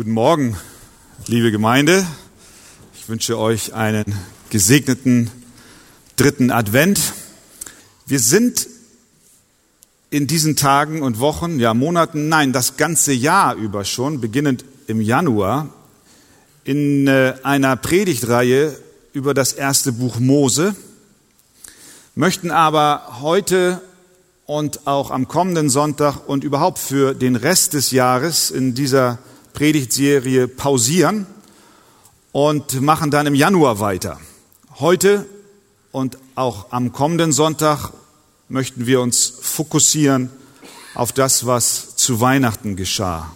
Guten Morgen, liebe Gemeinde. Ich wünsche euch einen gesegneten dritten Advent. Wir sind in diesen Tagen und Wochen, ja Monaten, nein, das ganze Jahr über schon, beginnend im Januar, in äh, einer Predigtreihe über das erste Buch Mose, möchten aber heute und auch am kommenden Sonntag und überhaupt für den Rest des Jahres in dieser Predigtserie pausieren und machen dann im Januar weiter. Heute und auch am kommenden Sonntag möchten wir uns fokussieren auf das, was zu Weihnachten geschah,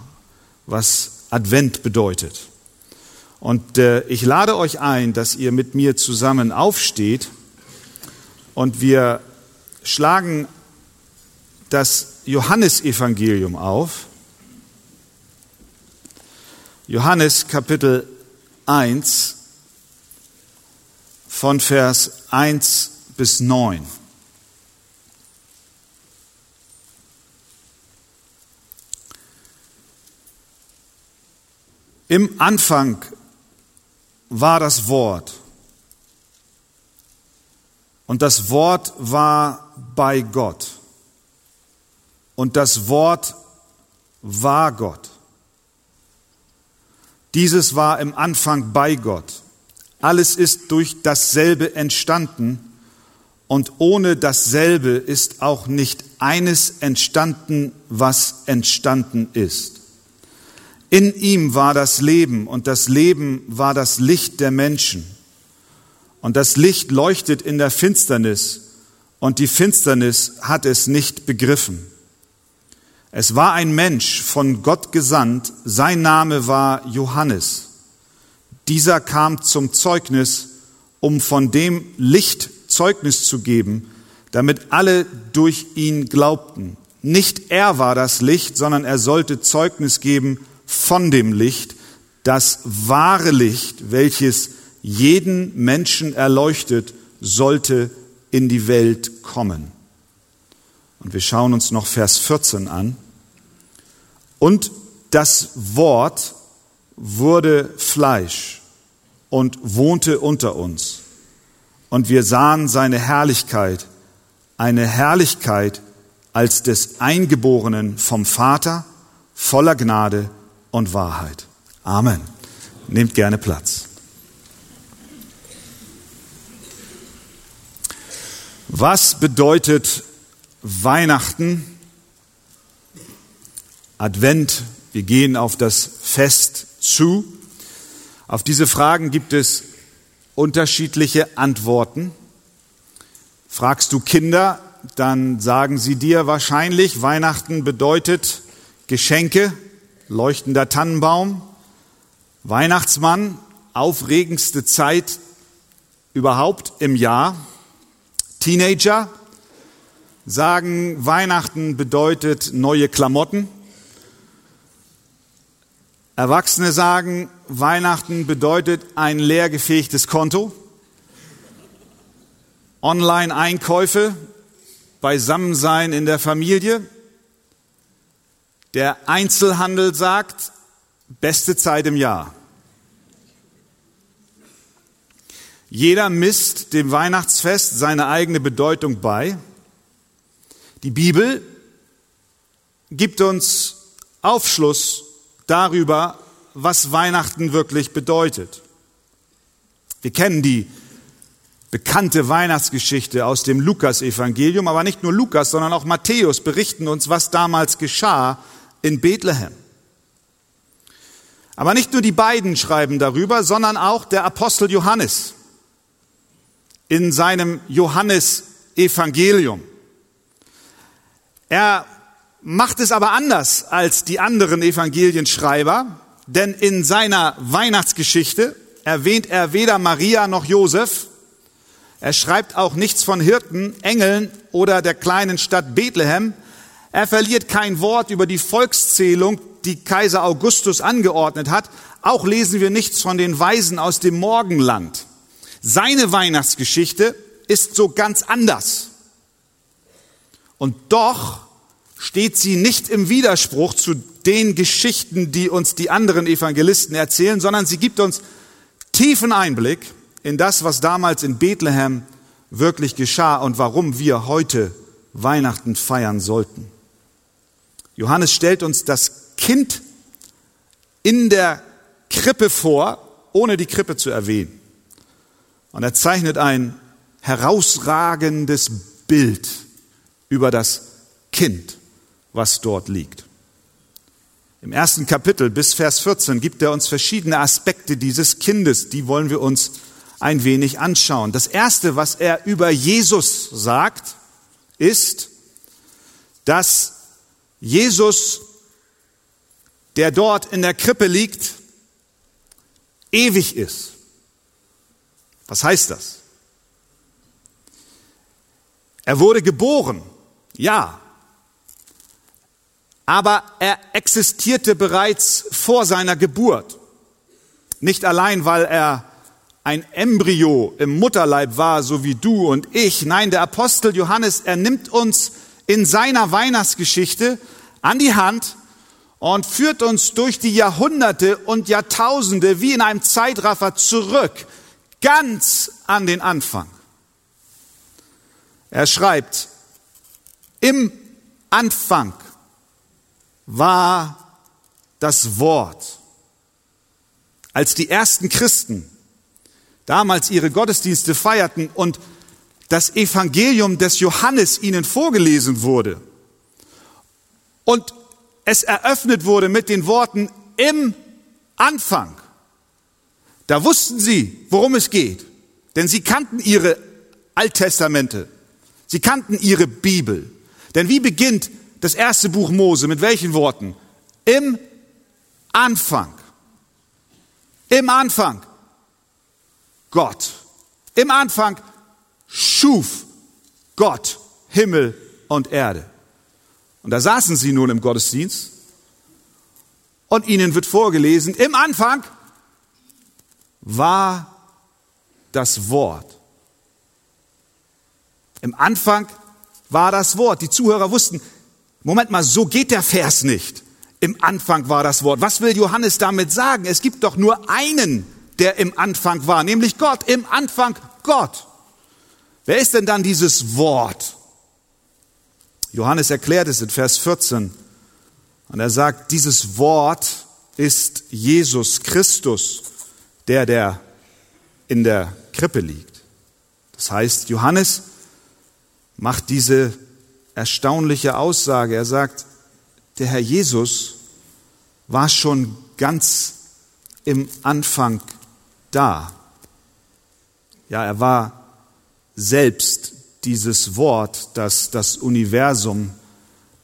was Advent bedeutet. Und äh, ich lade euch ein, dass ihr mit mir zusammen aufsteht und wir schlagen das Johannesevangelium auf. Johannes Kapitel 1 von Vers 1 bis 9. Im Anfang war das Wort und das Wort war bei Gott und das Wort war Gott. Dieses war im Anfang bei Gott. Alles ist durch dasselbe entstanden und ohne dasselbe ist auch nicht eines entstanden, was entstanden ist. In ihm war das Leben und das Leben war das Licht der Menschen. Und das Licht leuchtet in der Finsternis und die Finsternis hat es nicht begriffen. Es war ein Mensch von Gott gesandt, sein Name war Johannes. Dieser kam zum Zeugnis, um von dem Licht Zeugnis zu geben, damit alle durch ihn glaubten. Nicht er war das Licht, sondern er sollte Zeugnis geben von dem Licht, das wahre Licht, welches jeden Menschen erleuchtet, sollte in die Welt kommen. Und wir schauen uns noch Vers 14 an. Und das Wort wurde Fleisch und wohnte unter uns. Und wir sahen seine Herrlichkeit, eine Herrlichkeit als des Eingeborenen vom Vater, voller Gnade und Wahrheit. Amen. Nehmt gerne Platz. Was bedeutet Weihnachten Advent, wir gehen auf das Fest zu. Auf diese Fragen gibt es unterschiedliche Antworten. Fragst du Kinder, dann sagen sie dir wahrscheinlich, Weihnachten bedeutet Geschenke, leuchtender Tannenbaum, Weihnachtsmann, aufregendste Zeit überhaupt im Jahr. Teenager sagen, Weihnachten bedeutet neue Klamotten. Erwachsene sagen, Weihnachten bedeutet ein leergefegtes Konto, Online-Einkäufe, Beisammensein in der Familie. Der Einzelhandel sagt, beste Zeit im Jahr. Jeder misst dem Weihnachtsfest seine eigene Bedeutung bei. Die Bibel gibt uns Aufschluss darüber, was Weihnachten wirklich bedeutet. Wir kennen die bekannte Weihnachtsgeschichte aus dem Lukas-Evangelium, aber nicht nur Lukas, sondern auch Matthäus berichten uns, was damals geschah in Bethlehem. Aber nicht nur die beiden schreiben darüber, sondern auch der Apostel Johannes in seinem Johannes-Evangelium. Er macht es aber anders als die anderen Evangelienschreiber, denn in seiner Weihnachtsgeschichte erwähnt er weder Maria noch Josef. Er schreibt auch nichts von Hirten, Engeln oder der kleinen Stadt Bethlehem. Er verliert kein Wort über die Volkszählung, die Kaiser Augustus angeordnet hat. Auch lesen wir nichts von den Weisen aus dem Morgenland. Seine Weihnachtsgeschichte ist so ganz anders. Und doch steht sie nicht im Widerspruch zu den Geschichten, die uns die anderen Evangelisten erzählen, sondern sie gibt uns tiefen Einblick in das, was damals in Bethlehem wirklich geschah und warum wir heute Weihnachten feiern sollten. Johannes stellt uns das Kind in der Krippe vor, ohne die Krippe zu erwähnen. Und er zeichnet ein herausragendes Bild über das Kind, was dort liegt. Im ersten Kapitel bis Vers 14 gibt er uns verschiedene Aspekte dieses Kindes, die wollen wir uns ein wenig anschauen. Das erste, was er über Jesus sagt, ist, dass Jesus, der dort in der Krippe liegt, ewig ist. Was heißt das? Er wurde geboren, ja, aber er existierte bereits vor seiner Geburt. Nicht allein, weil er ein Embryo im Mutterleib war, so wie du und ich. Nein, der Apostel Johannes, er nimmt uns in seiner Weihnachtsgeschichte an die Hand und führt uns durch die Jahrhunderte und Jahrtausende wie in einem Zeitraffer zurück, ganz an den Anfang. Er schreibt, im Anfang war das Wort. Als die ersten Christen damals ihre Gottesdienste feierten und das Evangelium des Johannes ihnen vorgelesen wurde und es eröffnet wurde mit den Worten im Anfang, da wussten sie, worum es geht, denn sie kannten ihre Alttestamente, sie kannten ihre Bibel. Denn wie beginnt das erste Buch Mose mit welchen Worten? Im Anfang. Im Anfang. Gott. Im Anfang schuf Gott Himmel und Erde. Und da saßen sie nun im Gottesdienst und ihnen wird vorgelesen, im Anfang war das Wort. Im Anfang war das Wort. Die Zuhörer wussten, Moment mal, so geht der Vers nicht. Im Anfang war das Wort. Was will Johannes damit sagen? Es gibt doch nur einen der im Anfang war, nämlich Gott. Im Anfang Gott. Wer ist denn dann dieses Wort? Johannes erklärt es in Vers 14. Und er sagt, dieses Wort ist Jesus Christus, der, der in der Krippe liegt. Das heißt, Johannes macht diese erstaunliche Aussage. Er sagt, der Herr Jesus war schon ganz im Anfang da. Ja, er war selbst dieses Wort, das das Universum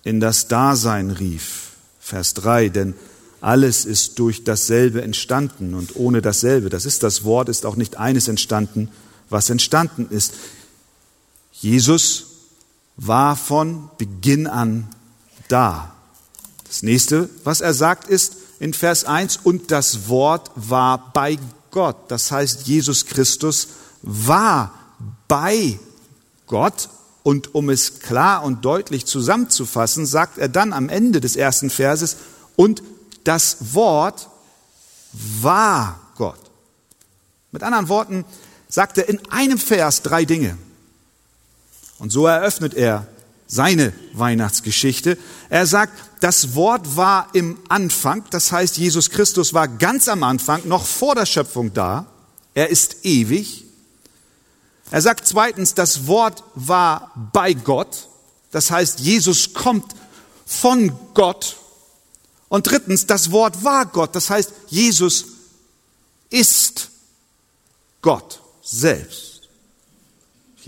in das Dasein rief. Vers 3, denn alles ist durch dasselbe entstanden und ohne dasselbe, das ist das Wort, ist auch nicht eines entstanden, was entstanden ist. Jesus war von Beginn an da. Das nächste, was er sagt, ist in Vers 1, und das Wort war bei Gott. Das heißt, Jesus Christus war bei Gott. Und um es klar und deutlich zusammenzufassen, sagt er dann am Ende des ersten Verses, und das Wort war Gott. Mit anderen Worten sagt er in einem Vers drei Dinge. Und so eröffnet er seine Weihnachtsgeschichte. Er sagt, das Wort war im Anfang, das heißt, Jesus Christus war ganz am Anfang, noch vor der Schöpfung da. Er ist ewig. Er sagt zweitens, das Wort war bei Gott, das heißt, Jesus kommt von Gott. Und drittens, das Wort war Gott, das heißt, Jesus ist Gott selbst.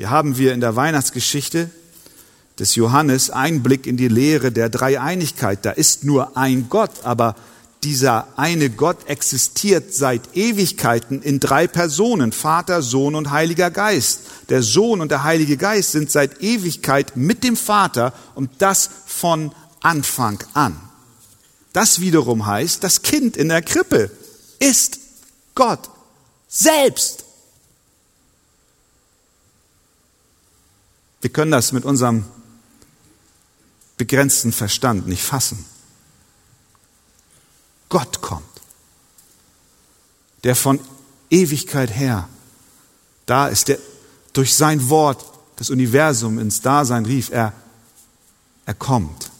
Hier haben wir in der Weihnachtsgeschichte des Johannes Einblick in die Lehre der Dreieinigkeit. Da ist nur ein Gott, aber dieser eine Gott existiert seit Ewigkeiten in drei Personen, Vater, Sohn und Heiliger Geist. Der Sohn und der Heilige Geist sind seit Ewigkeit mit dem Vater und das von Anfang an. Das wiederum heißt, das Kind in der Krippe ist Gott selbst. Wir können das mit unserem begrenzten Verstand nicht fassen. Gott kommt, der von Ewigkeit her da ist, der durch sein Wort das Universum ins Dasein rief. Er, er kommt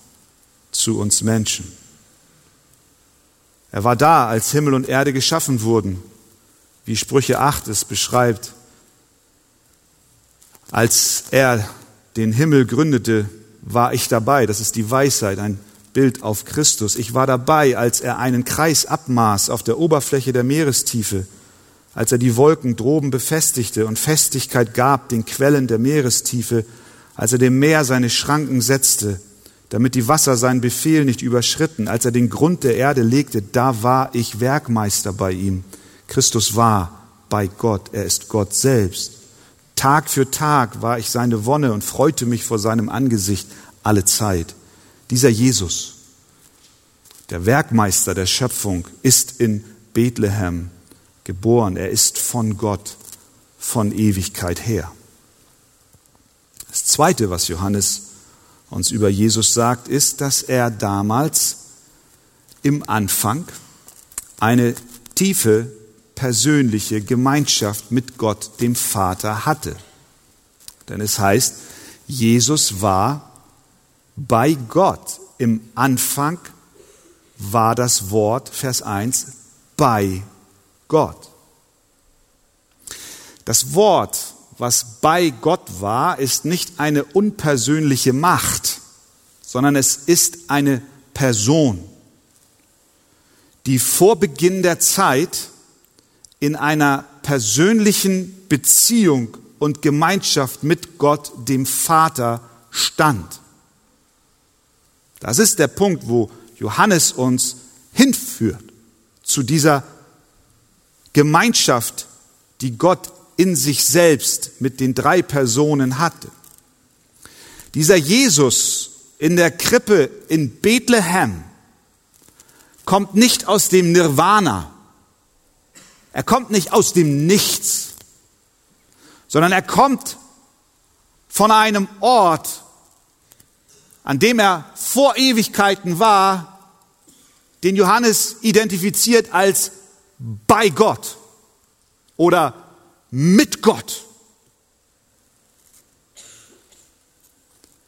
zu uns Menschen. Er war da, als Himmel und Erde geschaffen wurden, wie Sprüche 8 es beschreibt. Als er den Himmel gründete, war ich dabei. Das ist die Weisheit, ein Bild auf Christus. Ich war dabei, als er einen Kreis abmaß auf der Oberfläche der Meerestiefe, als er die Wolken droben befestigte und Festigkeit gab den Quellen der Meerestiefe, als er dem Meer seine Schranken setzte, damit die Wasser seinen Befehl nicht überschritten, als er den Grund der Erde legte, da war ich Werkmeister bei ihm. Christus war bei Gott, er ist Gott selbst. Tag für Tag war ich seine Wonne und freute mich vor seinem Angesicht alle Zeit. Dieser Jesus, der Werkmeister der Schöpfung, ist in Bethlehem geboren. Er ist von Gott, von Ewigkeit her. Das Zweite, was Johannes uns über Jesus sagt, ist, dass er damals im Anfang eine tiefe persönliche Gemeinschaft mit Gott, dem Vater, hatte. Denn es heißt, Jesus war bei Gott. Im Anfang war das Wort, Vers 1, bei Gott. Das Wort, was bei Gott war, ist nicht eine unpersönliche Macht, sondern es ist eine Person, die vor Beginn der Zeit in einer persönlichen Beziehung und Gemeinschaft mit Gott, dem Vater, stand. Das ist der Punkt, wo Johannes uns hinführt zu dieser Gemeinschaft, die Gott in sich selbst mit den drei Personen hatte. Dieser Jesus in der Krippe in Bethlehem kommt nicht aus dem Nirvana, er kommt nicht aus dem Nichts, sondern er kommt von einem Ort, an dem er vor Ewigkeiten war, den Johannes identifiziert als bei Gott oder mit Gott.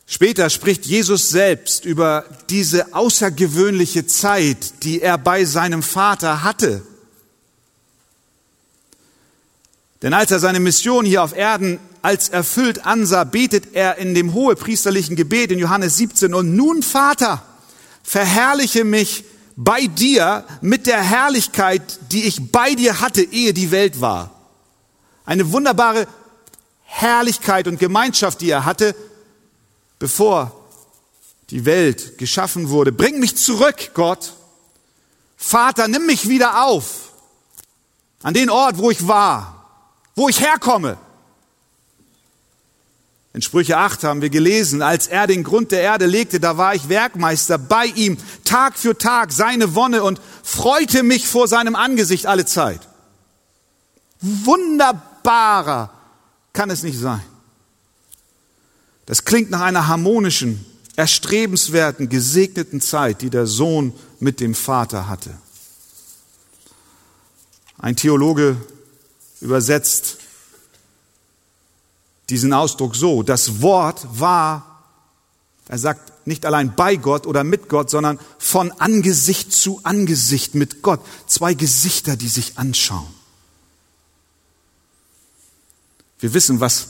Später spricht Jesus selbst über diese außergewöhnliche Zeit, die er bei seinem Vater hatte. Denn als er seine Mission hier auf Erden als erfüllt ansah, betet er in dem hohepriesterlichen Gebet in Johannes 17, und nun Vater, verherrliche mich bei dir mit der Herrlichkeit, die ich bei dir hatte, ehe die Welt war. Eine wunderbare Herrlichkeit und Gemeinschaft, die er hatte, bevor die Welt geschaffen wurde. Bring mich zurück, Gott. Vater, nimm mich wieder auf an den Ort, wo ich war wo ich herkomme. In Sprüche 8 haben wir gelesen, als er den Grund der Erde legte, da war ich Werkmeister bei ihm, Tag für Tag seine Wonne und freute mich vor seinem Angesicht alle Zeit. Wunderbarer kann es nicht sein. Das klingt nach einer harmonischen, erstrebenswerten, gesegneten Zeit, die der Sohn mit dem Vater hatte. Ein Theologe übersetzt diesen Ausdruck so, das Wort war, er sagt nicht allein bei Gott oder mit Gott, sondern von Angesicht zu Angesicht mit Gott. Zwei Gesichter, die sich anschauen. Wir wissen, was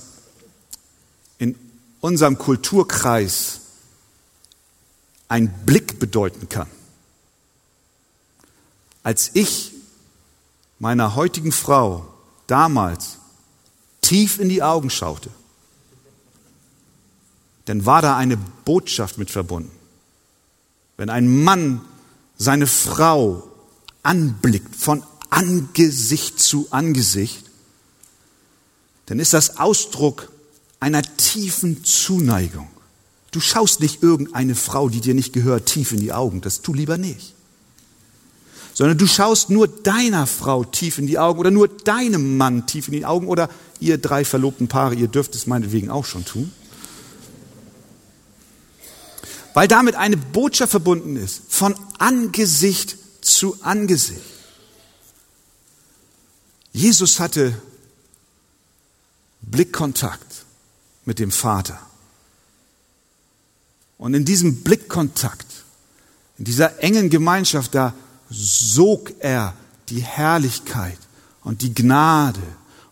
in unserem Kulturkreis ein Blick bedeuten kann. Als ich meiner heutigen Frau damals tief in die Augen schaute, dann war da eine Botschaft mit verbunden. Wenn ein Mann seine Frau anblickt von Angesicht zu Angesicht, dann ist das Ausdruck einer tiefen Zuneigung. Du schaust nicht irgendeine Frau, die dir nicht gehört, tief in die Augen. Das tu lieber nicht sondern du schaust nur deiner Frau tief in die Augen oder nur deinem Mann tief in die Augen oder ihr drei verlobten Paare, ihr dürft es meinetwegen auch schon tun. weil damit eine Botschaft verbunden ist, von Angesicht zu Angesicht. Jesus hatte Blickkontakt mit dem Vater. Und in diesem Blickkontakt, in dieser engen Gemeinschaft, da sog er die Herrlichkeit und die Gnade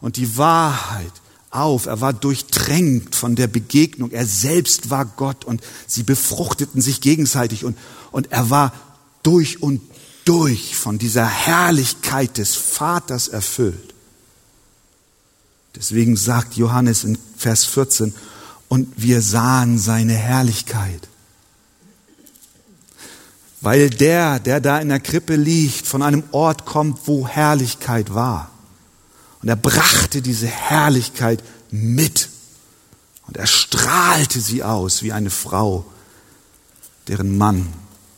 und die Wahrheit auf. Er war durchtränkt von der Begegnung. Er selbst war Gott und sie befruchteten sich gegenseitig und, und er war durch und durch von dieser Herrlichkeit des Vaters erfüllt. Deswegen sagt Johannes in Vers 14, und wir sahen seine Herrlichkeit. Weil der, der da in der Krippe liegt, von einem Ort kommt, wo Herrlichkeit war. Und er brachte diese Herrlichkeit mit. Und er strahlte sie aus wie eine Frau, deren Mann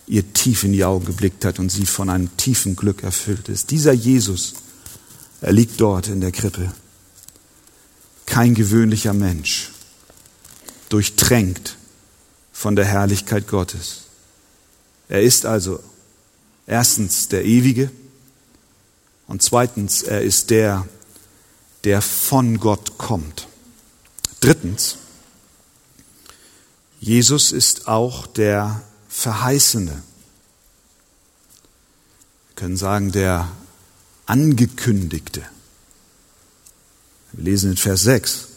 ihr tief in die Augen geblickt hat und sie von einem tiefen Glück erfüllt ist. Dieser Jesus, er liegt dort in der Krippe. Kein gewöhnlicher Mensch, durchtränkt von der Herrlichkeit Gottes. Er ist also erstens der Ewige und zweitens, er ist der, der von Gott kommt. Drittens, Jesus ist auch der Verheißene. Wir können sagen, der Angekündigte. Wir lesen in Vers 6.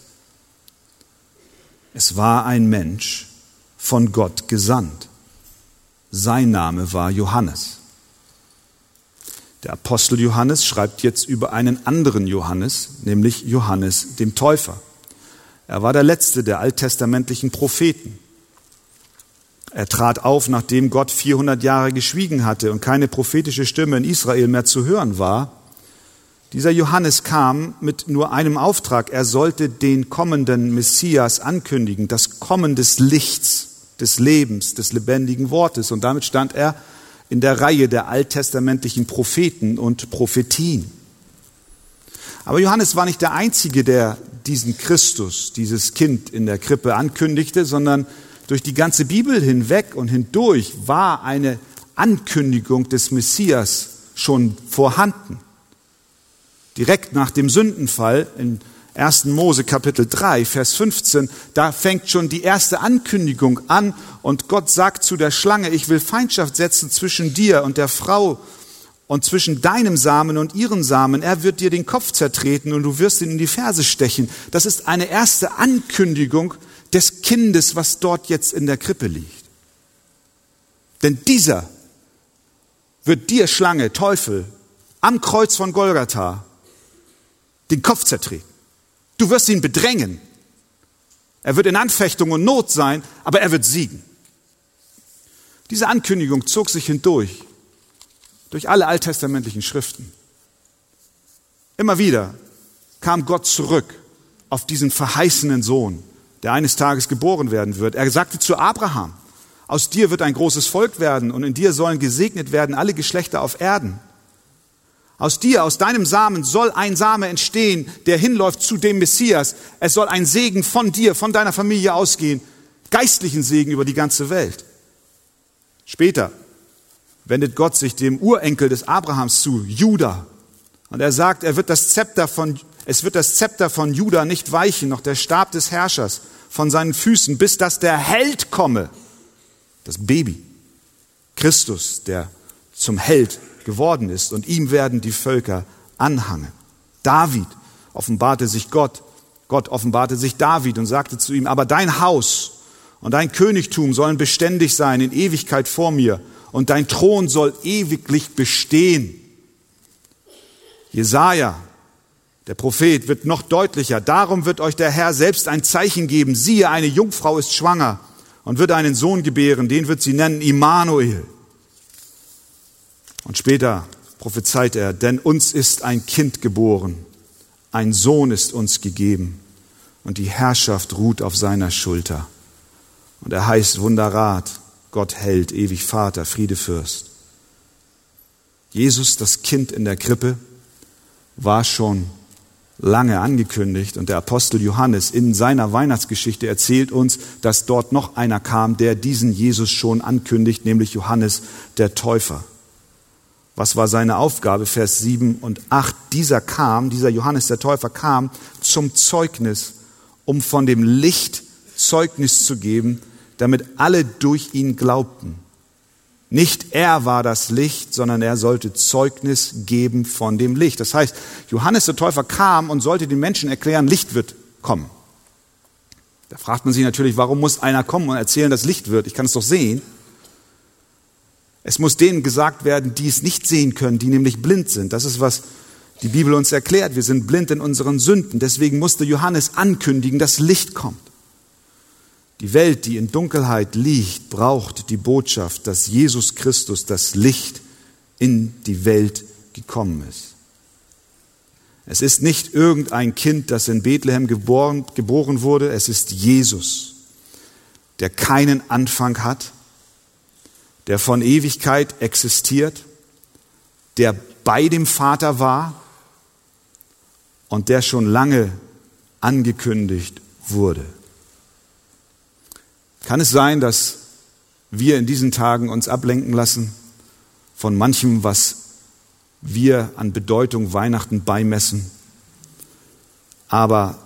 Es war ein Mensch von Gott gesandt. Sein Name war Johannes. Der Apostel Johannes schreibt jetzt über einen anderen Johannes, nämlich Johannes dem Täufer. Er war der letzte der alttestamentlichen Propheten. Er trat auf, nachdem Gott 400 Jahre geschwiegen hatte und keine prophetische Stimme in Israel mehr zu hören war. Dieser Johannes kam mit nur einem Auftrag. Er sollte den kommenden Messias ankündigen, das Kommen des Lichts, des Lebens, des lebendigen Wortes. Und damit stand er in der Reihe der alttestamentlichen Propheten und Prophetien. Aber Johannes war nicht der Einzige, der diesen Christus, dieses Kind in der Krippe ankündigte, sondern durch die ganze Bibel hinweg und hindurch war eine Ankündigung des Messias schon vorhanden. Direkt nach dem Sündenfall in 1. Mose Kapitel 3, Vers 15, da fängt schon die erste Ankündigung an und Gott sagt zu der Schlange, ich will Feindschaft setzen zwischen dir und der Frau und zwischen deinem Samen und ihrem Samen. Er wird dir den Kopf zertreten und du wirst ihn in die Ferse stechen. Das ist eine erste Ankündigung des Kindes, was dort jetzt in der Krippe liegt. Denn dieser wird dir, Schlange, Teufel, am Kreuz von Golgatha den Kopf zertreten. Du wirst ihn bedrängen. Er wird in Anfechtung und Not sein, aber er wird siegen. Diese Ankündigung zog sich hindurch, durch alle alttestamentlichen Schriften. Immer wieder kam Gott zurück auf diesen verheißenen Sohn, der eines Tages geboren werden wird. Er sagte zu Abraham, aus dir wird ein großes Volk werden und in dir sollen gesegnet werden alle Geschlechter auf Erden. Aus dir, aus deinem Samen soll ein Same entstehen, der hinläuft zu dem Messias. Es soll ein Segen von dir, von deiner Familie ausgehen, geistlichen Segen über die ganze Welt. Später wendet Gott sich dem Urenkel des Abrahams zu, Judah. Und er sagt, er wird das Zepter von, es wird das Zepter von Judah nicht weichen, noch der Stab des Herrschers von seinen Füßen, bis dass der Held komme. Das Baby. Christus, der zum Held geworden ist und ihm werden die Völker anhangen. David offenbarte sich Gott. Gott offenbarte sich David und sagte zu ihm, aber dein Haus und dein Königtum sollen beständig sein in Ewigkeit vor mir und dein Thron soll ewiglich bestehen. Jesaja, der Prophet, wird noch deutlicher. Darum wird euch der Herr selbst ein Zeichen geben. Siehe, eine Jungfrau ist schwanger und wird einen Sohn gebären. Den wird sie nennen Immanuel. Und später prophezeit er, denn uns ist ein Kind geboren, ein Sohn ist uns gegeben und die Herrschaft ruht auf seiner Schulter. Und er heißt Wunderrat, Gott hält, ewig Vater, Friedefürst. Jesus, das Kind in der Krippe, war schon lange angekündigt. Und der Apostel Johannes in seiner Weihnachtsgeschichte erzählt uns, dass dort noch einer kam, der diesen Jesus schon ankündigt, nämlich Johannes der Täufer. Was war seine Aufgabe? Vers 7 und 8. Dieser kam, dieser Johannes der Täufer kam zum Zeugnis, um von dem Licht Zeugnis zu geben, damit alle durch ihn glaubten. Nicht er war das Licht, sondern er sollte Zeugnis geben von dem Licht. Das heißt, Johannes der Täufer kam und sollte den Menschen erklären, Licht wird kommen. Da fragt man sich natürlich, warum muss einer kommen und erzählen, dass Licht wird? Ich kann es doch sehen. Es muss denen gesagt werden, die es nicht sehen können, die nämlich blind sind. Das ist, was die Bibel uns erklärt. Wir sind blind in unseren Sünden. Deswegen musste Johannes ankündigen, dass Licht kommt. Die Welt, die in Dunkelheit liegt, braucht die Botschaft, dass Jesus Christus, das Licht, in die Welt gekommen ist. Es ist nicht irgendein Kind, das in Bethlehem geboren, geboren wurde, es ist Jesus, der keinen Anfang hat, der von Ewigkeit existiert, der bei dem Vater war und der schon lange angekündigt wurde. Kann es sein, dass wir in diesen Tagen uns ablenken lassen von manchem, was wir an Bedeutung Weihnachten beimessen, aber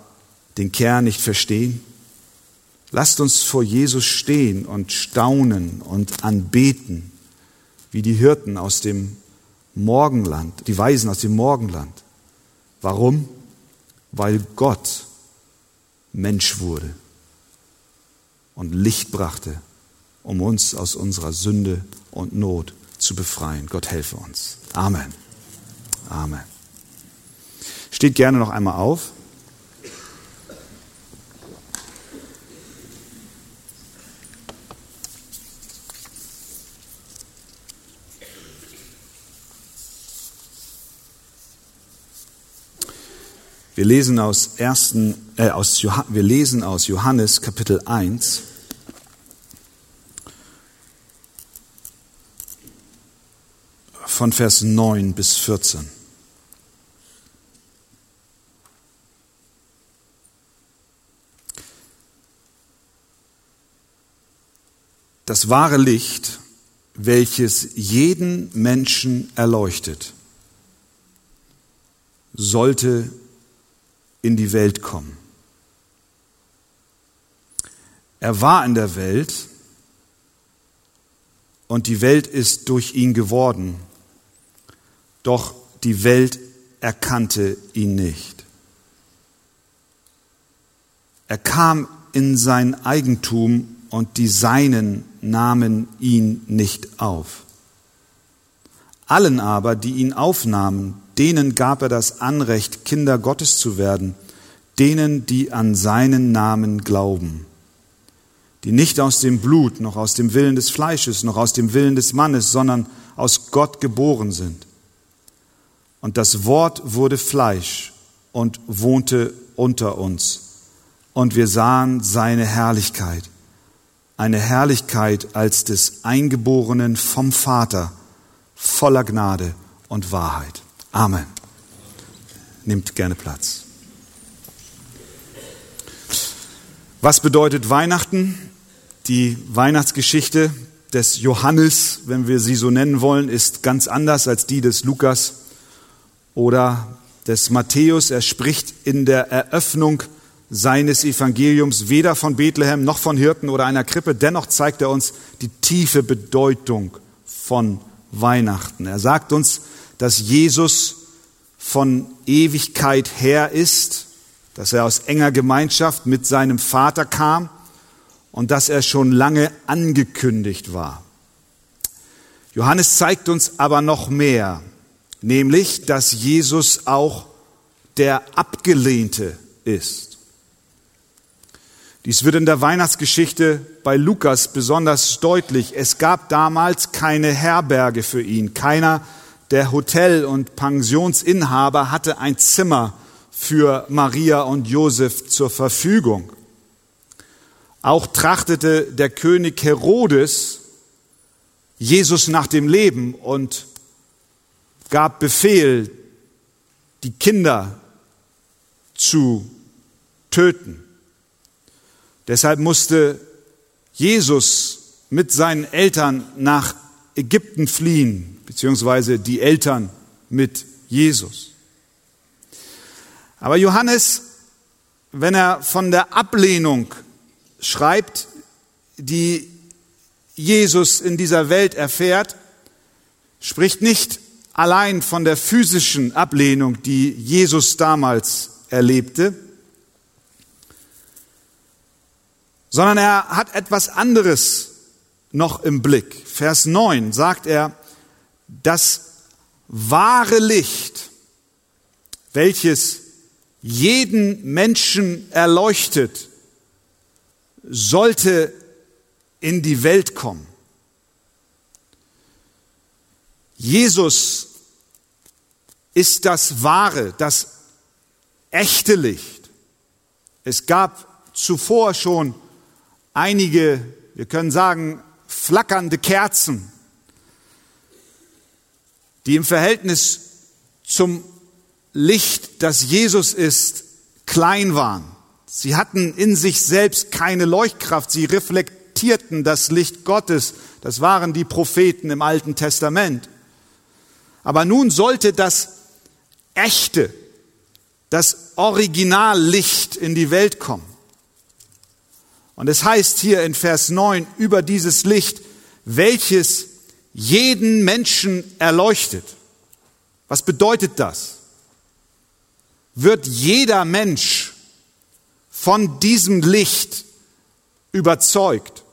den Kern nicht verstehen? Lasst uns vor Jesus stehen und staunen und anbeten, wie die Hirten aus dem Morgenland, die Weisen aus dem Morgenland. Warum? Weil Gott Mensch wurde und Licht brachte, um uns aus unserer Sünde und Not zu befreien. Gott helfe uns. Amen. Amen. Steht gerne noch einmal auf. Wir lesen aus, ersten, äh, aus, wir lesen aus Johannes Kapitel 1. von Vers 9 bis 14. Das wahre Licht, welches jeden Menschen erleuchtet, sollte in die Welt kommen. Er war in der Welt und die Welt ist durch ihn geworden, doch die Welt erkannte ihn nicht. Er kam in sein Eigentum und die Seinen nahmen ihn nicht auf. Allen aber, die ihn aufnahmen, denen gab er das Anrecht, Kinder Gottes zu werden, denen, die an seinen Namen glauben, die nicht aus dem Blut, noch aus dem Willen des Fleisches, noch aus dem Willen des Mannes, sondern aus Gott geboren sind. Und das Wort wurde Fleisch und wohnte unter uns. Und wir sahen seine Herrlichkeit, eine Herrlichkeit als des Eingeborenen vom Vater, voller Gnade und Wahrheit. Amen. Nimmt gerne Platz. Was bedeutet Weihnachten? Die Weihnachtsgeschichte des Johannes, wenn wir sie so nennen wollen, ist ganz anders als die des Lukas oder des Matthäus. Er spricht in der Eröffnung seines Evangeliums weder von Bethlehem noch von Hirten oder einer Krippe. Dennoch zeigt er uns die tiefe Bedeutung von Weihnachten. Er sagt uns, dass Jesus von Ewigkeit her ist, dass er aus enger Gemeinschaft mit seinem Vater kam und dass er schon lange angekündigt war. Johannes zeigt uns aber noch mehr nämlich dass Jesus auch der Abgelehnte ist. Dies wird in der Weihnachtsgeschichte bei Lukas besonders deutlich. Es gab damals keine Herberge für ihn. Keiner der Hotel- und Pensionsinhaber hatte ein Zimmer für Maria und Josef zur Verfügung. Auch trachtete der König Herodes Jesus nach dem Leben und gab Befehl, die Kinder zu töten. Deshalb musste Jesus mit seinen Eltern nach Ägypten fliehen, beziehungsweise die Eltern mit Jesus. Aber Johannes, wenn er von der Ablehnung schreibt, die Jesus in dieser Welt erfährt, spricht nicht allein von der physischen Ablehnung, die Jesus damals erlebte, sondern er hat etwas anderes noch im Blick. Vers 9 sagt er, das wahre Licht, welches jeden Menschen erleuchtet, sollte in die Welt kommen. Jesus ist das wahre, das echte Licht. Es gab zuvor schon einige, wir können sagen, flackernde Kerzen, die im Verhältnis zum Licht, das Jesus ist, klein waren. Sie hatten in sich selbst keine Leuchtkraft, sie reflektierten das Licht Gottes. Das waren die Propheten im Alten Testament. Aber nun sollte das echte, das Originallicht in die Welt kommen. Und es heißt hier in Vers 9 über dieses Licht, welches jeden Menschen erleuchtet. Was bedeutet das? Wird jeder Mensch von diesem Licht überzeugt?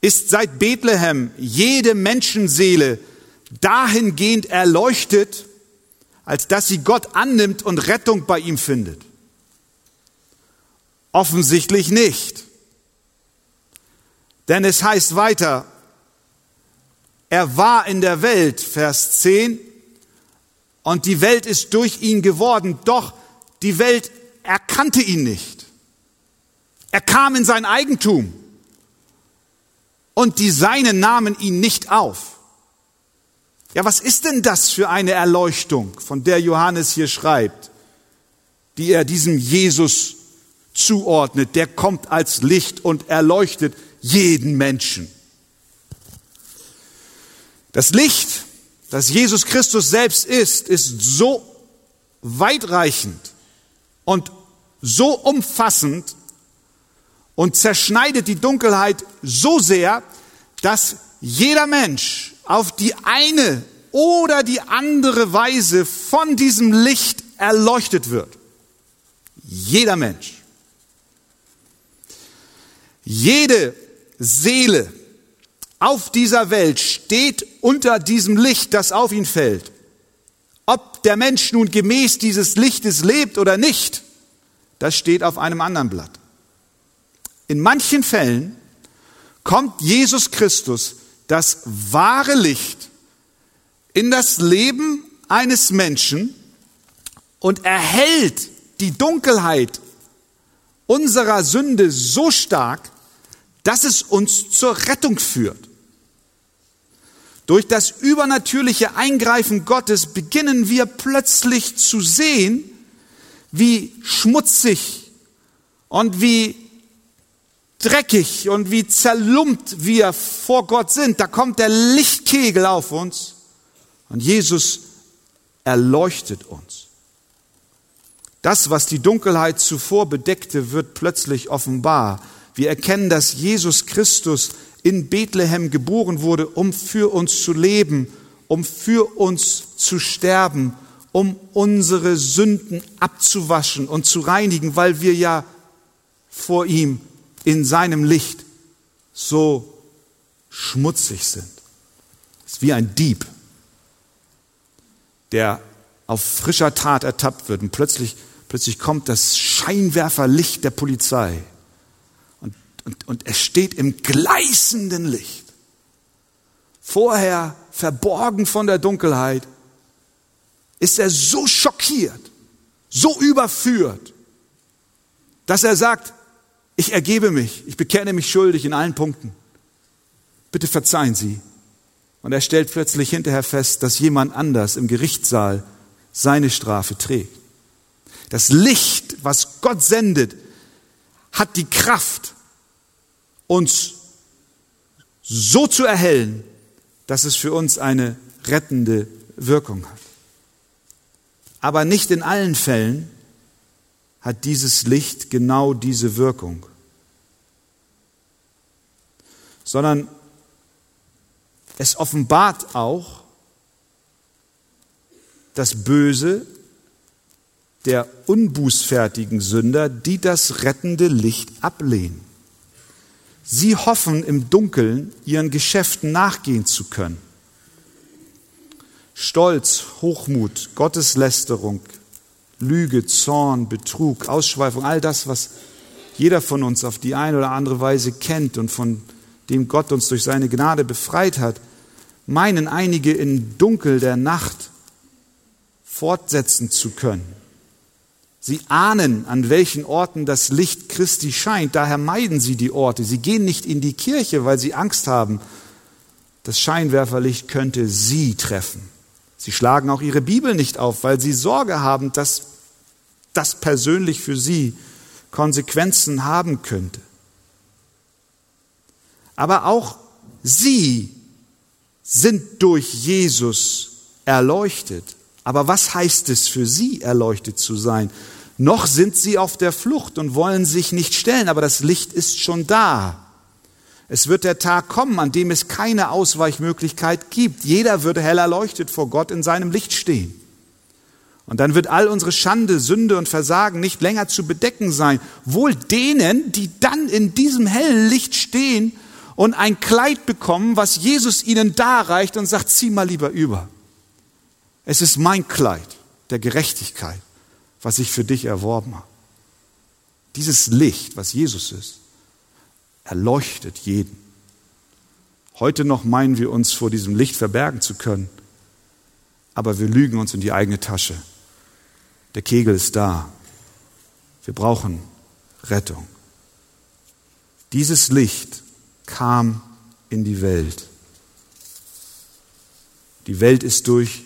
Ist seit Bethlehem jede Menschenseele dahingehend erleuchtet, als dass sie Gott annimmt und Rettung bei ihm findet? Offensichtlich nicht. Denn es heißt weiter, er war in der Welt, Vers 10, und die Welt ist durch ihn geworden, doch die Welt erkannte ihn nicht. Er kam in sein Eigentum und die Seinen nahmen ihn nicht auf. Ja, was ist denn das für eine Erleuchtung, von der Johannes hier schreibt, die er diesem Jesus zuordnet? Der kommt als Licht und erleuchtet jeden Menschen. Das Licht, das Jesus Christus selbst ist, ist so weitreichend und so umfassend und zerschneidet die Dunkelheit so sehr, dass jeder Mensch auf die eine oder die andere Weise von diesem Licht erleuchtet wird. Jeder Mensch. Jede Seele auf dieser Welt steht unter diesem Licht, das auf ihn fällt. Ob der Mensch nun gemäß dieses Lichtes lebt oder nicht, das steht auf einem anderen Blatt. In manchen Fällen kommt Jesus Christus, das wahre Licht, in das Leben eines Menschen und erhält die Dunkelheit unserer Sünde so stark, dass es uns zur Rettung führt. Durch das übernatürliche Eingreifen Gottes beginnen wir plötzlich zu sehen, wie schmutzig und wie dreckig und wie zerlumpt wir vor Gott sind. Da kommt der Lichtkegel auf uns und Jesus erleuchtet uns. Das, was die Dunkelheit zuvor bedeckte, wird plötzlich offenbar. Wir erkennen, dass Jesus Christus in Bethlehem geboren wurde, um für uns zu leben, um für uns zu sterben, um unsere Sünden abzuwaschen und zu reinigen, weil wir ja vor ihm in seinem Licht so schmutzig sind. Es ist wie ein Dieb, der auf frischer Tat ertappt wird und plötzlich, plötzlich kommt das Scheinwerferlicht der Polizei und, und er steht im gleißenden Licht. Vorher verborgen von der Dunkelheit, ist er so schockiert, so überführt, dass er sagt, ich ergebe mich, ich bekenne mich schuldig in allen Punkten. Bitte verzeihen Sie. Und er stellt plötzlich hinterher fest, dass jemand anders im Gerichtssaal seine Strafe trägt. Das Licht, was Gott sendet, hat die Kraft, uns so zu erhellen, dass es für uns eine rettende Wirkung hat. Aber nicht in allen Fällen hat dieses Licht genau diese Wirkung, sondern es offenbart auch das Böse der unbußfertigen Sünder, die das rettende Licht ablehnen. Sie hoffen im Dunkeln ihren Geschäften nachgehen zu können. Stolz, Hochmut, Gotteslästerung, Lüge, Zorn, Betrug, Ausschweifung, all das, was jeder von uns auf die eine oder andere Weise kennt und von dem Gott uns durch seine Gnade befreit hat, meinen einige im Dunkel der Nacht fortsetzen zu können. Sie ahnen, an welchen Orten das Licht Christi scheint, daher meiden sie die Orte. Sie gehen nicht in die Kirche, weil sie Angst haben, das Scheinwerferlicht könnte sie treffen. Sie schlagen auch ihre Bibel nicht auf, weil sie Sorge haben, dass das persönlich für sie Konsequenzen haben könnte. Aber auch sie sind durch Jesus erleuchtet. Aber was heißt es für sie, erleuchtet zu sein? Noch sind sie auf der Flucht und wollen sich nicht stellen, aber das Licht ist schon da. Es wird der Tag kommen, an dem es keine Ausweichmöglichkeit gibt. Jeder würde hell erleuchtet vor Gott in seinem Licht stehen. Und dann wird all unsere Schande, Sünde und Versagen nicht länger zu bedecken sein. Wohl denen, die dann in diesem hellen Licht stehen und ein Kleid bekommen, was Jesus ihnen darreicht und sagt, zieh mal lieber über. Es ist mein Kleid der Gerechtigkeit, was ich für dich erworben habe. Dieses Licht, was Jesus ist, erleuchtet jeden. Heute noch meinen wir uns vor diesem Licht verbergen zu können, aber wir lügen uns in die eigene Tasche. Der Kegel ist da. Wir brauchen Rettung. Dieses Licht kam in die Welt. Die Welt ist durch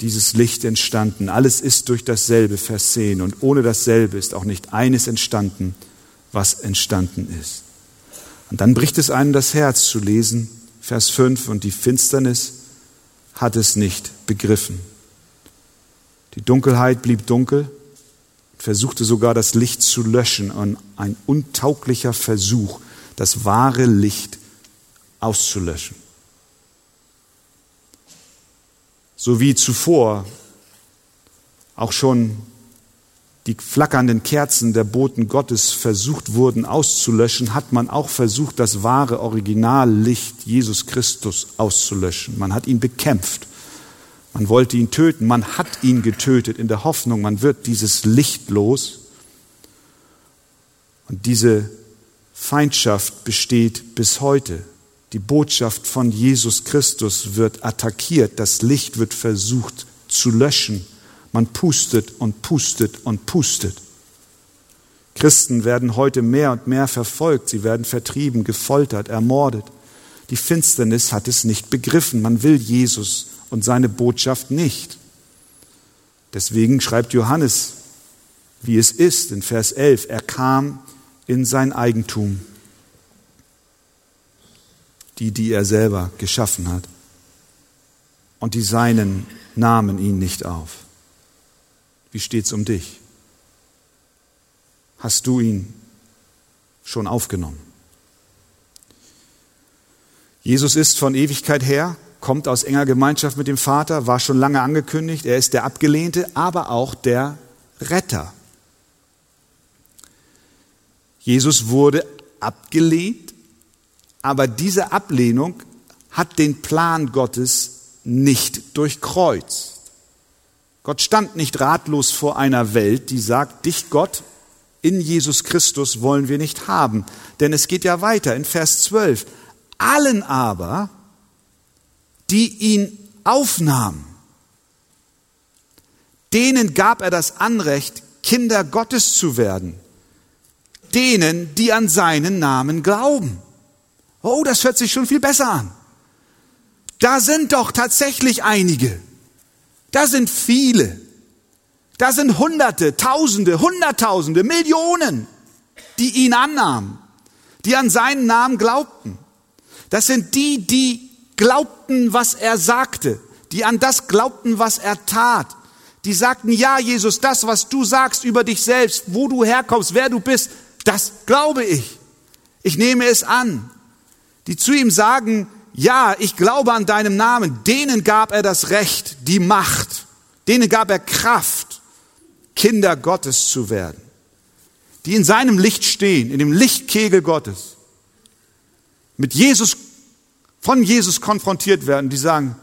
dieses Licht entstanden. Alles ist durch dasselbe versehen und ohne dasselbe ist auch nicht eines entstanden, was entstanden ist. Und dann bricht es einem das Herz zu lesen, Vers 5, und die Finsternis hat es nicht begriffen. Die Dunkelheit blieb dunkel, versuchte sogar das Licht zu löschen und ein untauglicher Versuch, das wahre Licht auszulöschen. So wie zuvor auch schon die flackernden Kerzen der Boten Gottes versucht wurden auszulöschen, hat man auch versucht, das wahre Originallicht Jesus Christus auszulöschen. Man hat ihn bekämpft. Man wollte ihn töten. Man hat ihn getötet in der Hoffnung, man wird dieses Licht los. Und diese Feindschaft besteht bis heute. Die Botschaft von Jesus Christus wird attackiert, das Licht wird versucht zu löschen. Man pustet und pustet und pustet. Christen werden heute mehr und mehr verfolgt, sie werden vertrieben, gefoltert, ermordet. Die Finsternis hat es nicht begriffen. Man will Jesus und seine Botschaft nicht. Deswegen schreibt Johannes, wie es ist in Vers 11, er kam in sein Eigentum die, die er selber geschaffen hat. Und die Seinen nahmen ihn nicht auf. Wie steht's um dich? Hast du ihn schon aufgenommen? Jesus ist von Ewigkeit her, kommt aus enger Gemeinschaft mit dem Vater, war schon lange angekündigt, er ist der Abgelehnte, aber auch der Retter. Jesus wurde abgelehnt aber diese Ablehnung hat den Plan Gottes nicht durchkreuzt. Gott stand nicht ratlos vor einer Welt, die sagt, dich Gott in Jesus Christus wollen wir nicht haben. Denn es geht ja weiter in Vers 12. Allen aber, die ihn aufnahmen, denen gab er das Anrecht, Kinder Gottes zu werden. Denen, die an seinen Namen glauben. Oh, das hört sich schon viel besser an. Da sind doch tatsächlich einige. Da sind viele. Da sind Hunderte, Tausende, Hunderttausende, Millionen, die ihn annahmen, die an seinen Namen glaubten. Das sind die, die glaubten, was er sagte, die an das glaubten, was er tat. Die sagten, ja, Jesus, das, was du sagst über dich selbst, wo du herkommst, wer du bist, das glaube ich. Ich nehme es an. Die zu ihm sagen, ja, ich glaube an deinem Namen, denen gab er das Recht, die Macht, denen gab er Kraft, Kinder Gottes zu werden, die in seinem Licht stehen, in dem Lichtkegel Gottes, mit Jesus, von Jesus konfrontiert werden, die sagen,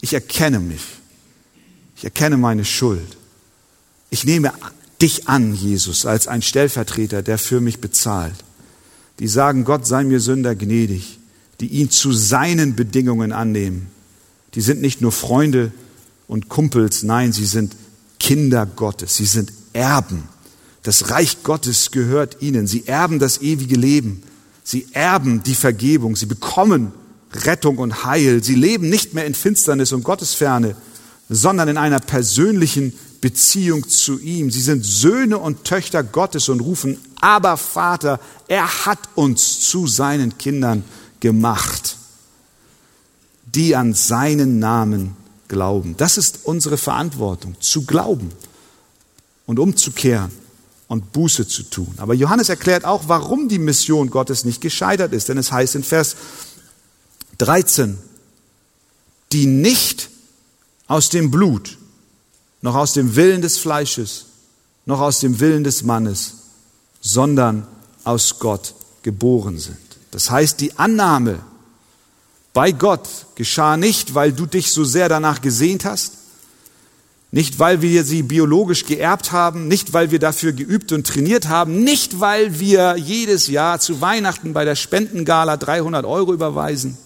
ich erkenne mich, ich erkenne meine Schuld, ich nehme dich an, Jesus, als ein Stellvertreter, der für mich bezahlt. Die sagen, Gott sei mir Sünder gnädig, die ihn zu seinen Bedingungen annehmen. Die sind nicht nur Freunde und Kumpels, nein, sie sind Kinder Gottes, sie sind Erben. Das Reich Gottes gehört ihnen. Sie erben das ewige Leben. Sie erben die Vergebung. Sie bekommen Rettung und Heil. Sie leben nicht mehr in Finsternis und Gottesferne, sondern in einer persönlichen Beziehung zu ihm. Sie sind Söhne und Töchter Gottes und rufen, aber Vater, er hat uns zu seinen Kindern gemacht, die an seinen Namen glauben. Das ist unsere Verantwortung, zu glauben und umzukehren und Buße zu tun. Aber Johannes erklärt auch, warum die Mission Gottes nicht gescheitert ist. Denn es heißt in Vers 13, die nicht aus dem Blut, noch aus dem Willen des Fleisches, noch aus dem Willen des Mannes, sondern aus Gott geboren sind. Das heißt, die Annahme bei Gott geschah nicht, weil du dich so sehr danach gesehnt hast, nicht weil wir sie biologisch geerbt haben, nicht weil wir dafür geübt und trainiert haben, nicht weil wir jedes Jahr zu Weihnachten bei der Spendengala 300 Euro überweisen,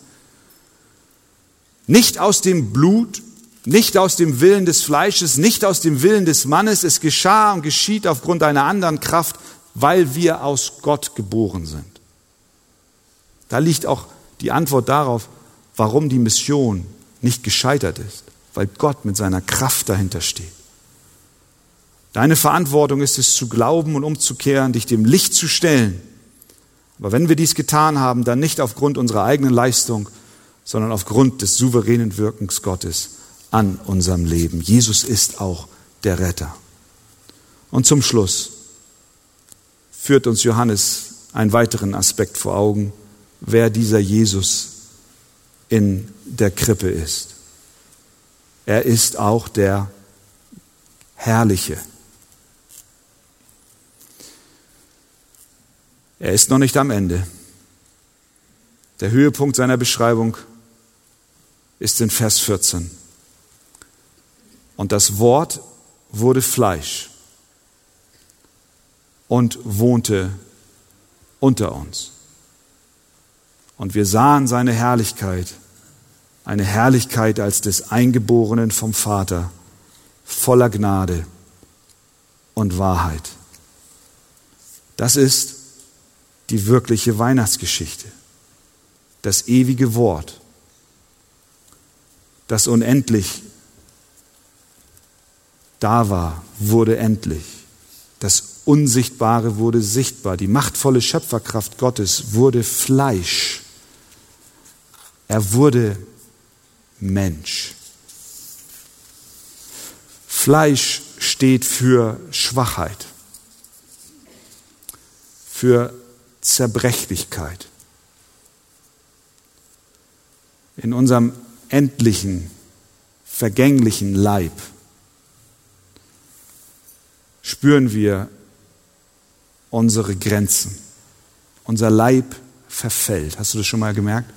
nicht aus dem Blut, nicht aus dem Willen des Fleisches, nicht aus dem Willen des Mannes. Es geschah und geschieht aufgrund einer anderen Kraft, weil wir aus Gott geboren sind. Da liegt auch die Antwort darauf, warum die Mission nicht gescheitert ist, weil Gott mit seiner Kraft dahinter steht. Deine Verantwortung ist es zu glauben und umzukehren, dich dem Licht zu stellen. Aber wenn wir dies getan haben, dann nicht aufgrund unserer eigenen Leistung, sondern aufgrund des souveränen Wirkens Gottes an unserem Leben. Jesus ist auch der Retter. Und zum Schluss führt uns Johannes einen weiteren Aspekt vor Augen, wer dieser Jesus in der Krippe ist. Er ist auch der Herrliche. Er ist noch nicht am Ende. Der Höhepunkt seiner Beschreibung ist in Vers 14. Und das Wort wurde Fleisch und wohnte unter uns. Und wir sahen seine Herrlichkeit, eine Herrlichkeit als des Eingeborenen vom Vater, voller Gnade und Wahrheit. Das ist die wirkliche Weihnachtsgeschichte, das ewige Wort, das unendlich da war, wurde endlich. Das Unsichtbare wurde sichtbar. Die machtvolle Schöpferkraft Gottes wurde Fleisch. Er wurde Mensch. Fleisch steht für Schwachheit, für Zerbrechlichkeit. In unserem endlichen, vergänglichen Leib spüren wir unsere Grenzen. Unser Leib verfällt. Hast du das schon mal gemerkt?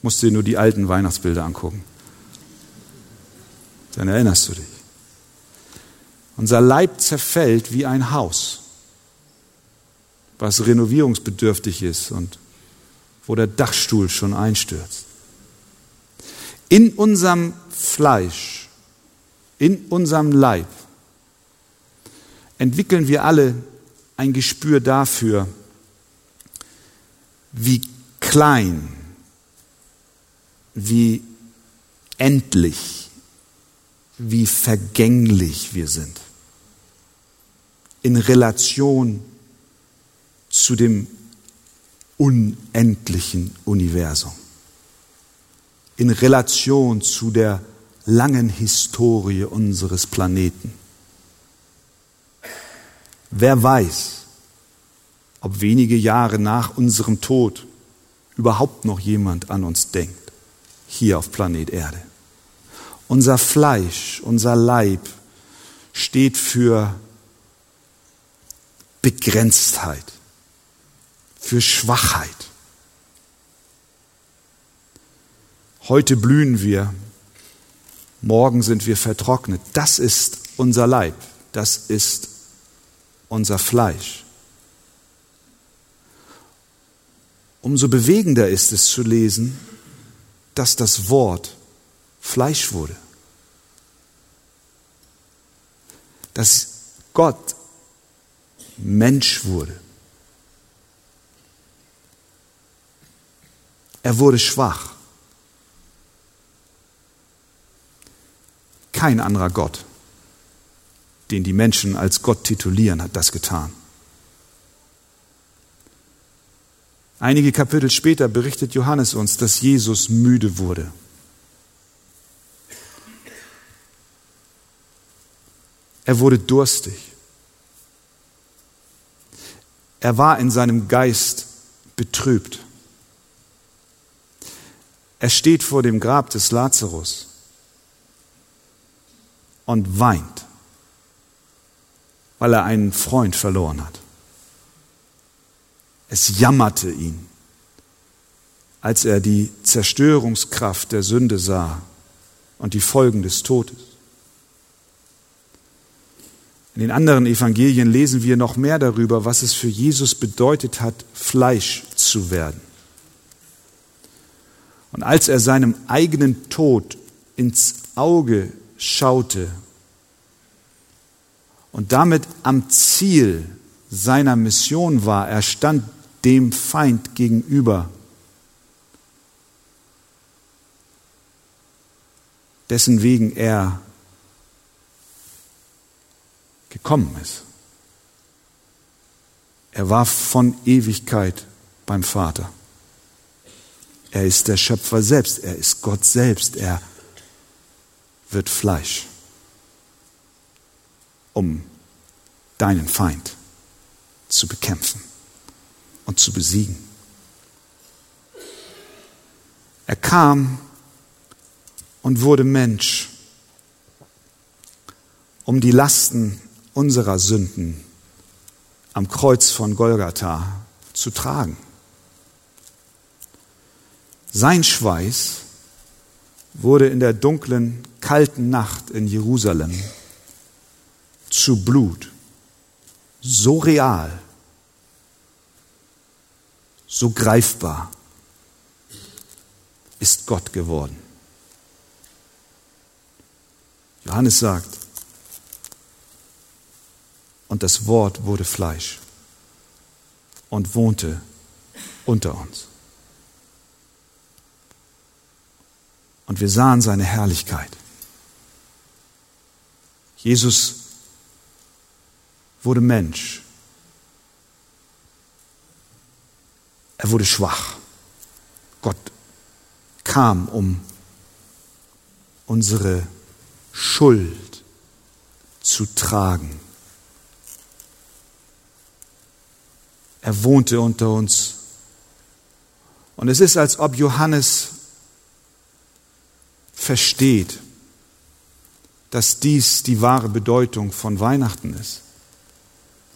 Musst du dir nur die alten Weihnachtsbilder angucken. Dann erinnerst du dich. Unser Leib zerfällt wie ein Haus, was renovierungsbedürftig ist und wo der Dachstuhl schon einstürzt. In unserem Fleisch, in unserem Leib entwickeln wir alle ein Gespür dafür, wie klein wie endlich, wie vergänglich wir sind in Relation zu dem unendlichen Universum, in Relation zu der langen Historie unseres Planeten. Wer weiß, ob wenige Jahre nach unserem Tod überhaupt noch jemand an uns denkt, hier auf Planet Erde. Unser Fleisch, unser Leib steht für Begrenztheit, für Schwachheit. Heute blühen wir, morgen sind wir vertrocknet. Das ist unser Leib, das ist unser Fleisch. Umso bewegender ist es zu lesen, dass das Wort Fleisch wurde. Dass Gott Mensch wurde. Er wurde schwach. Kein anderer Gott, den die Menschen als Gott titulieren, hat das getan. Einige Kapitel später berichtet Johannes uns, dass Jesus müde wurde. Er wurde durstig. Er war in seinem Geist betrübt. Er steht vor dem Grab des Lazarus und weint, weil er einen Freund verloren hat. Es jammerte ihn, als er die Zerstörungskraft der Sünde sah und die Folgen des Todes. In den anderen Evangelien lesen wir noch mehr darüber, was es für Jesus bedeutet hat, Fleisch zu werden. Und als er seinem eigenen Tod ins Auge schaute und damit am Ziel seiner Mission war, er stand dem Feind gegenüber, dessen wegen er gekommen ist. Er war von Ewigkeit beim Vater. Er ist der Schöpfer selbst, er ist Gott selbst, er wird Fleisch, um deinen Feind zu bekämpfen und zu besiegen. Er kam und wurde Mensch, um die Lasten unserer Sünden am Kreuz von Golgatha zu tragen. Sein Schweiß wurde in der dunklen, kalten Nacht in Jerusalem zu Blut, so real, so greifbar ist Gott geworden. Johannes sagt, und das Wort wurde Fleisch und wohnte unter uns. Und wir sahen seine Herrlichkeit. Jesus wurde Mensch. Er wurde schwach. Gott kam, um unsere Schuld zu tragen. Er wohnte unter uns. Und es ist, als ob Johannes versteht, dass dies die wahre Bedeutung von Weihnachten ist.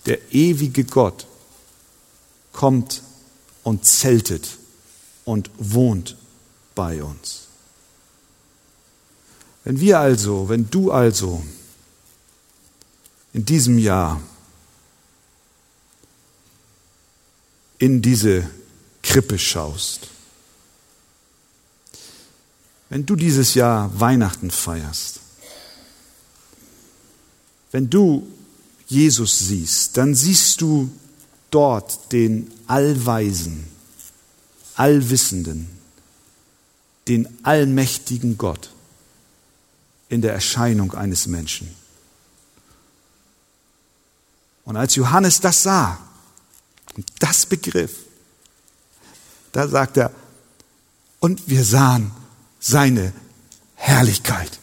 Der ewige Gott kommt und zeltet und wohnt bei uns. Wenn wir also, wenn du also in diesem Jahr in diese Krippe schaust, wenn du dieses Jahr Weihnachten feierst, wenn du Jesus siehst, dann siehst du dort den Allweisen, Allwissenden, den allmächtigen Gott, in der Erscheinung eines Menschen. Und als Johannes das sah und das begriff, da sagt er, und wir sahen seine Herrlichkeit.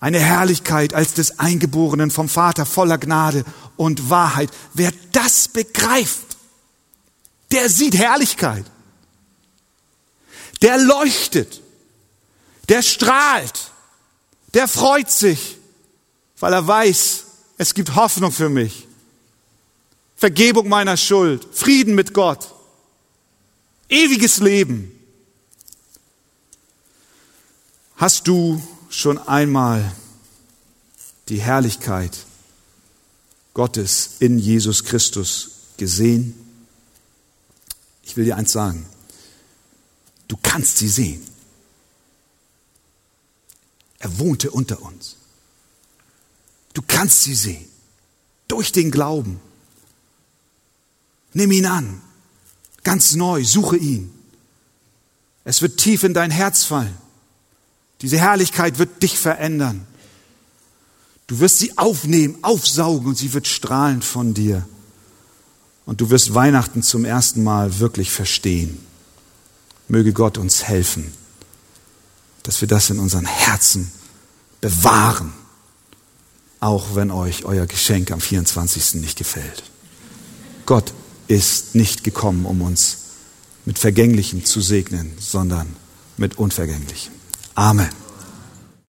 Eine Herrlichkeit als des Eingeborenen vom Vater voller Gnade und Wahrheit. Wer das begreift, der sieht Herrlichkeit. Der leuchtet. Der strahlt. Der freut sich, weil er weiß, es gibt Hoffnung für mich. Vergebung meiner Schuld. Frieden mit Gott. Ewiges Leben. Hast du schon einmal die Herrlichkeit Gottes in Jesus Christus gesehen? Ich will dir eins sagen. Du kannst sie sehen. Er wohnte unter uns. Du kannst sie sehen. Durch den Glauben. Nimm ihn an. Ganz neu. Suche ihn. Es wird tief in dein Herz fallen. Diese Herrlichkeit wird dich verändern. Du wirst sie aufnehmen, aufsaugen und sie wird strahlen von dir. Und du wirst Weihnachten zum ersten Mal wirklich verstehen. Möge Gott uns helfen, dass wir das in unseren Herzen bewahren, auch wenn euch euer Geschenk am 24. nicht gefällt. Gott ist nicht gekommen, um uns mit Vergänglichem zu segnen, sondern mit Unvergänglichem. Amen.